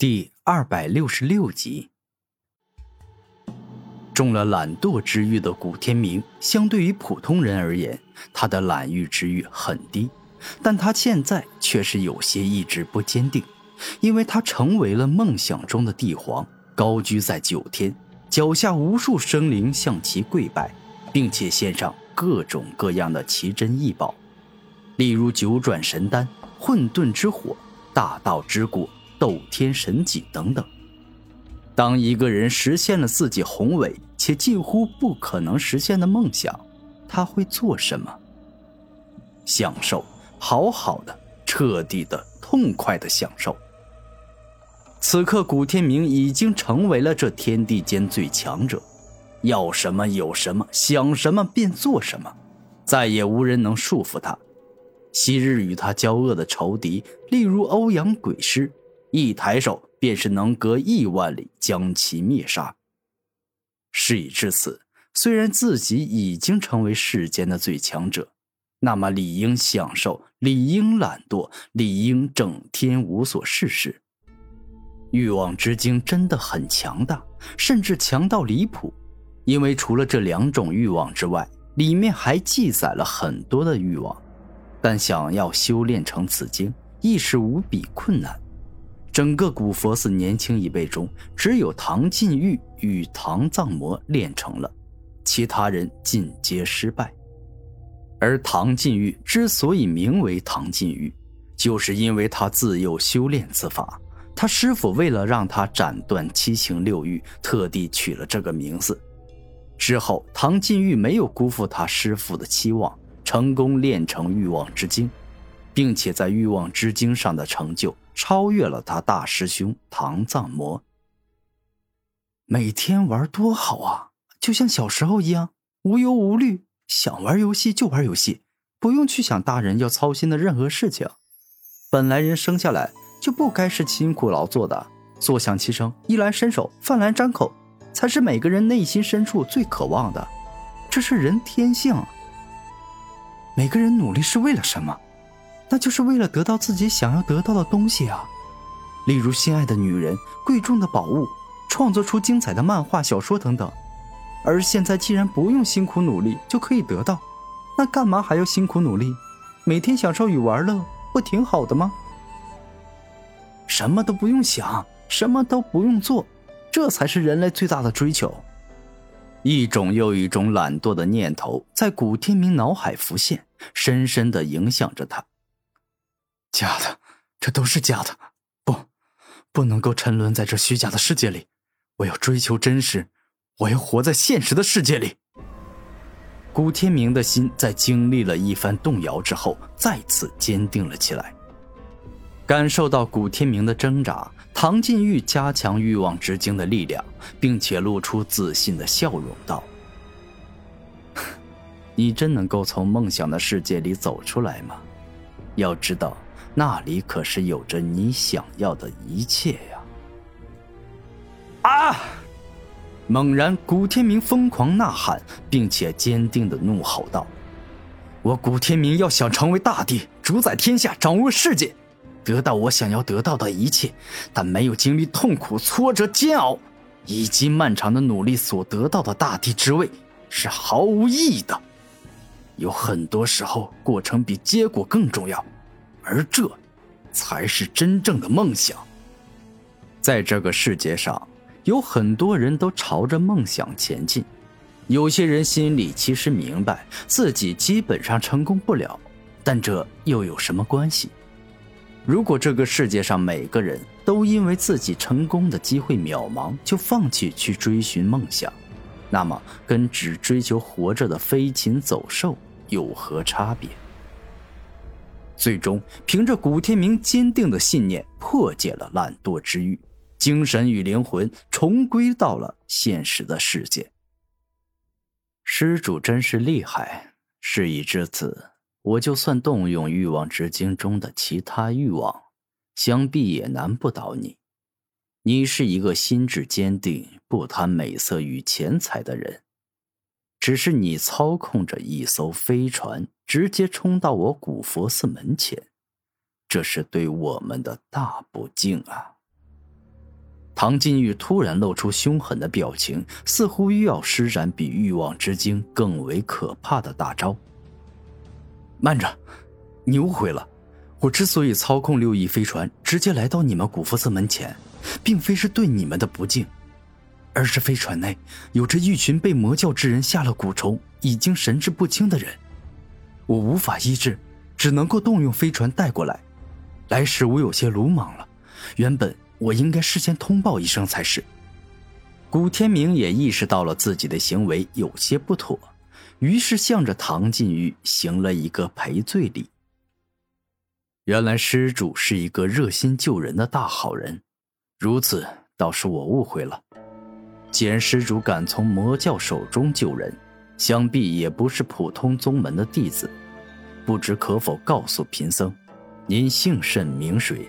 第二百六十六集，中了懒惰之欲的古天明，相对于普通人而言，他的懒欲之欲很低，但他现在却是有些意志不坚定，因为他成为了梦想中的帝皇，高居在九天，脚下无数生灵向其跪拜，并且献上各种各样的奇珍异宝，例如九转神丹、混沌之火、大道之果。斗天神戟等等。当一个人实现了自己宏伟且近乎不可能实现的梦想，他会做什么？享受，好好的、彻底的、痛快的享受。此刻，古天明已经成为了这天地间最强者，要什么有什么，想什么便做什么，再也无人能束缚他。昔日与他交恶的仇敌，例如欧阳鬼师。一抬手便是能隔亿万里将其灭杀。事已至此，虽然自己已经成为世间的最强者，那么理应享受，理应懒惰，理应整天无所事事。欲望之精真的很强大，甚至强到离谱。因为除了这两种欲望之外，里面还记载了很多的欲望，但想要修炼成此经，亦是无比困难。整个古佛寺年轻一辈中，只有唐晋玉与唐藏魔练成了，其他人尽皆失败。而唐晋玉之所以名为唐晋玉，就是因为他自幼修炼此法，他师傅为了让他斩断七情六欲，特地取了这个名字。之后，唐晋玉没有辜负他师傅的期望，成功练成欲望之精，并且在欲望之精上的成就。超越了他大师兄唐藏魔。每天玩多好啊，就像小时候一样，无忧无虑，想玩游戏就玩游戏，不用去想大人要操心的任何事情。本来人生下来就不该是辛苦劳作的，坐享其成，衣来伸手，饭来张口，才是每个人内心深处最渴望的，这是人天性。每个人努力是为了什么？那就是为了得到自己想要得到的东西啊，例如心爱的女人、贵重的宝物、创作出精彩的漫画、小说等等。而现在既然不用辛苦努力就可以得到，那干嘛还要辛苦努力？每天享受与玩乐，不挺好的吗？什么都不用想，什么都不用做，这才是人类最大的追求。一种又一种懒惰的念头在古天明脑海浮现，深深的影响着他。假的，这都是假的，不，不能够沉沦在这虚假的世界里。我要追求真实，我要活在现实的世界里。古天明的心在经历了一番动摇之后，再次坚定了起来。感受到古天明的挣扎，唐晋玉加强欲望之精的力量，并且露出自信的笑容道：“ 你真能够从梦想的世界里走出来吗？要知道。”那里可是有着你想要的一切呀！啊！猛然，古天明疯狂呐喊，并且坚定的怒吼道：“我古天明要想成为大帝，主宰天下，掌握世界，得到我想要得到的一切，但没有经历痛苦、挫折、煎熬，以及漫长的努力所得到的大帝之位，是毫无意义的。有很多时候，过程比结果更重要。”而这，才是真正的梦想。在这个世界上，有很多人都朝着梦想前进。有些人心里其实明白自己基本上成功不了，但这又有什么关系？如果这个世界上每个人都因为自己成功的机会渺茫就放弃去追寻梦想，那么跟只追求活着的飞禽走兽有何差别？最终，凭着古天明坚定的信念，破解了懒惰之欲，精神与灵魂重归到了现实的世界。施主真是厉害！事已至此，我就算动用欲望之精中的其他欲望，想必也难不倒你。你是一个心智坚定、不贪美色与钱财的人。只是你操控着一艘飞船，直接冲到我古佛寺门前，这是对我们的大不敬啊！唐金玉突然露出凶狠的表情，似乎又要施展比欲望之精更为可怕的大招。慢着，你误会了。我之所以操控六翼飞船直接来到你们古佛寺门前，并非是对你们的不敬，而是飞船内有着一群被魔教之人下了蛊虫、已经神志不清的人，我无法医治，只能够动用飞船带过来。来时我有些鲁莽了，原本我应该事先通报一声才是。古天明也意识到了自己的行为有些不妥，于是向着唐晋玉行了一个赔罪礼。原来施主是一个热心救人的大好人，如此倒是我误会了。既然施主敢从魔教手中救人，想必也不是普通宗门的弟子。不知可否告诉贫僧，您姓甚名谁？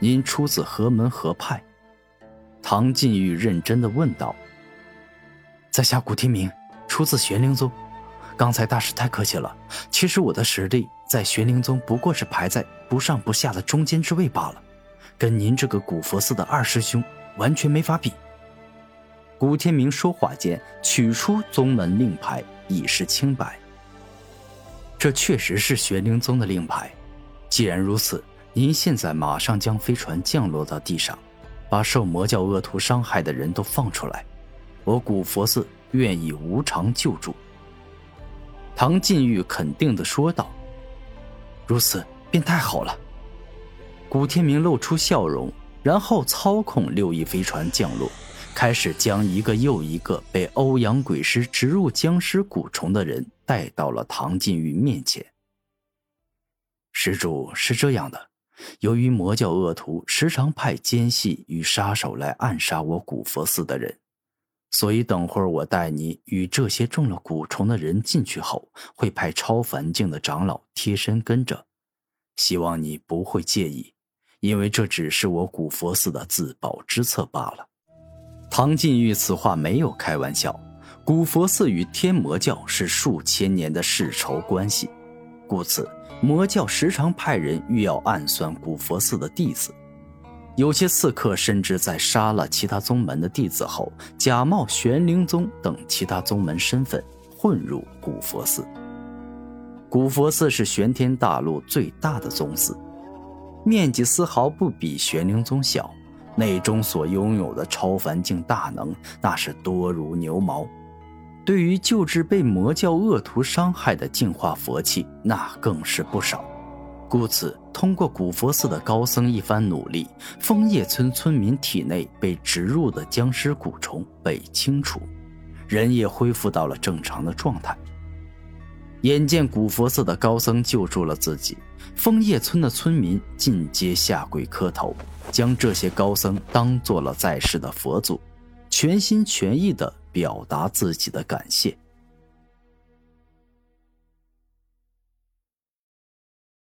您出自何门何派？唐晋玉认真的问道。在下古天明，出自玄灵宗。刚才大师太客气了，其实我的实力在玄灵宗不过是排在不上不下的中间之位罢了，跟您这个古佛寺的二师兄完全没法比。古天明说话间取出宗门令牌，以示清白。这确实是玄灵宗的令牌。既然如此，您现在马上将飞船降落到地上，把受魔教恶徒伤害的人都放出来，我古佛寺愿意无偿救助。唐晋玉肯定的说道：“如此便太好了。”古天明露出笑容，然后操控六翼飞船降落，开始将一个又一个被欧阳鬼师植入僵尸蛊虫的人带到了唐晋玉面前。施主是这样的，由于魔教恶徒时常派奸细与杀手来暗杀我古佛寺的人。所以，等会儿我带你与这些中了蛊虫的人进去后，会派超凡境的长老贴身跟着，希望你不会介意，因为这只是我古佛寺的自保之策罢了。唐晋玉此话没有开玩笑，古佛寺与天魔教是数千年的世仇关系，故此魔教时常派人欲要暗算古佛寺的弟子。有些刺客甚至在杀了其他宗门的弟子后，假冒玄灵宗等其他宗门身份，混入古佛寺。古佛寺是玄天大陆最大的宗寺，面积丝毫不比玄灵宗小，内中所拥有的超凡境大能，那是多如牛毛。对于救治被魔教恶徒伤害的净化佛器，那更是不少。故此，通过古佛寺的高僧一番努力，枫叶村村民体内被植入的僵尸蛊虫被清除，人也恢复到了正常的状态。眼见古佛寺的高僧救助了自己，枫叶村的村民进阶下跪磕头，将这些高僧当做了在世的佛祖，全心全意地表达自己的感谢。